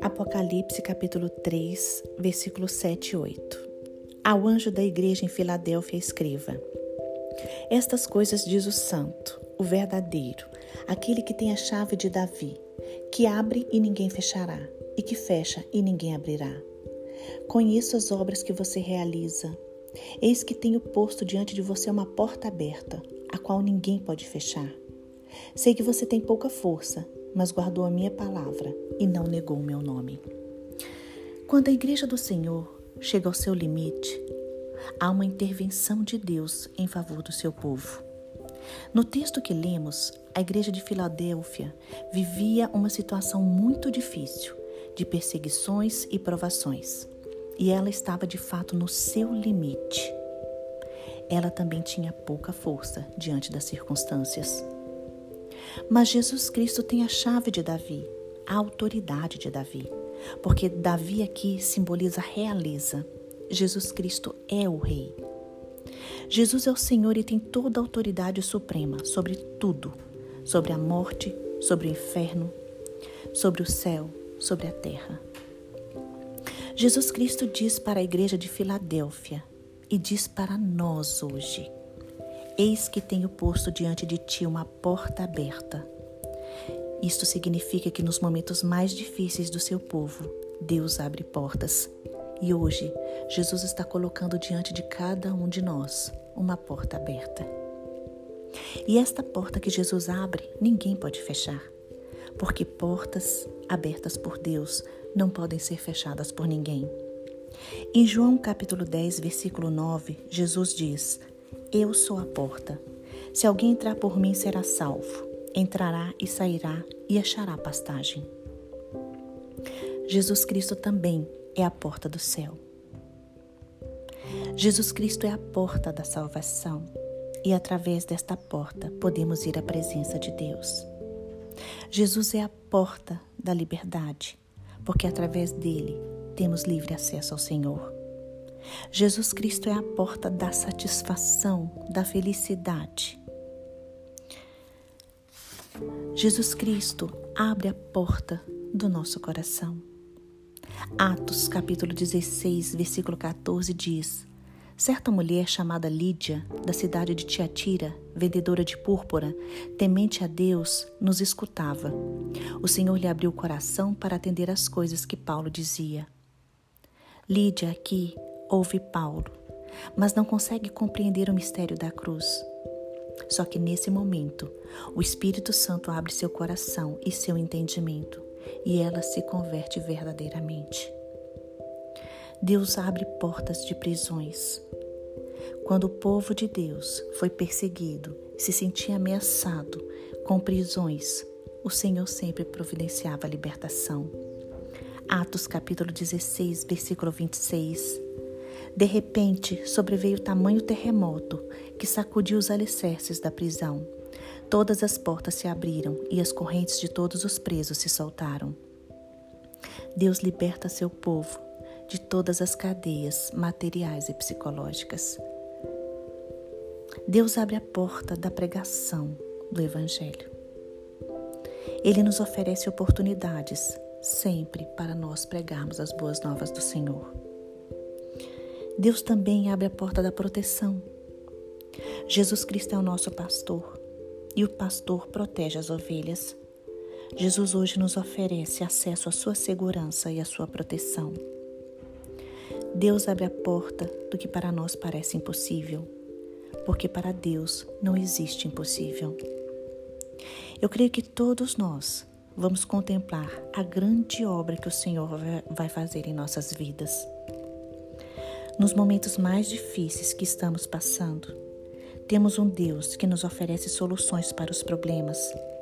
Apocalipse capítulo 3, versículos 7 e 8. Ao anjo da igreja em Filadélfia escreva: Estas coisas diz o santo, o verdadeiro, aquele que tem a chave de Davi, que abre e ninguém fechará, e que fecha e ninguém abrirá. Conheço as obras que você realiza. Eis que tenho posto diante de você uma porta aberta, a qual ninguém pode fechar. Sei que você tem pouca força, mas guardou a minha palavra e não negou o meu nome. Quando a igreja do Senhor chega ao seu limite, há uma intervenção de Deus em favor do seu povo. No texto que lemos, a igreja de Filadélfia vivia uma situação muito difícil de perseguições e provações, e ela estava de fato no seu limite. Ela também tinha pouca força diante das circunstâncias. Mas Jesus Cristo tem a chave de Davi, a autoridade de Davi, porque Davi aqui simboliza realeza. Jesus Cristo é o Rei. Jesus é o Senhor e tem toda a autoridade suprema sobre tudo, sobre a morte, sobre o inferno, sobre o céu, sobre a terra. Jesus Cristo diz para a igreja de Filadélfia e diz para nós hoje: Eis que tenho posto diante de ti uma porta aberta. Isto significa que nos momentos mais difíceis do seu povo, Deus abre portas. E hoje, Jesus está colocando diante de cada um de nós uma porta aberta. E esta porta que Jesus abre, ninguém pode fechar, porque portas abertas por Deus não podem ser fechadas por ninguém. Em João capítulo 10, versículo 9, Jesus diz: eu sou a porta. Se alguém entrar por mim, será salvo. Entrará e sairá e achará pastagem. Jesus Cristo também é a porta do céu. Jesus Cristo é a porta da salvação e através desta porta podemos ir à presença de Deus. Jesus é a porta da liberdade, porque através dele temos livre acesso ao Senhor. Jesus Cristo é a porta da satisfação, da felicidade. Jesus Cristo abre a porta do nosso coração. Atos capítulo 16, versículo 14 diz: Certa mulher chamada Lídia, da cidade de Tiatira, vendedora de púrpura, temente a Deus, nos escutava. O Senhor lhe abriu o coração para atender às coisas que Paulo dizia. Lídia aqui ouve Paulo, mas não consegue compreender o mistério da cruz. Só que nesse momento, o Espírito Santo abre seu coração e seu entendimento e ela se converte verdadeiramente. Deus abre portas de prisões. Quando o povo de Deus foi perseguido, se sentia ameaçado com prisões, o Senhor sempre providenciava a libertação. Atos capítulo 16, versículo 26 de repente, sobreveio tamanho terremoto que sacudiu os alicerces da prisão. Todas as portas se abriram e as correntes de todos os presos se soltaram. Deus liberta seu povo de todas as cadeias materiais e psicológicas. Deus abre a porta da pregação do Evangelho. Ele nos oferece oportunidades sempre para nós pregarmos as boas novas do Senhor. Deus também abre a porta da proteção. Jesus Cristo é o nosso pastor e o pastor protege as ovelhas. Jesus hoje nos oferece acesso à sua segurança e à sua proteção. Deus abre a porta do que para nós parece impossível, porque para Deus não existe impossível. Eu creio que todos nós vamos contemplar a grande obra que o Senhor vai fazer em nossas vidas. Nos momentos mais difíceis que estamos passando, temos um Deus que nos oferece soluções para os problemas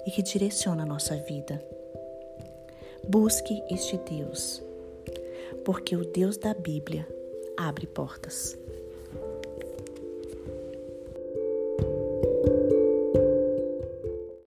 e que direciona a nossa vida. Busque este Deus, porque o Deus da Bíblia abre portas.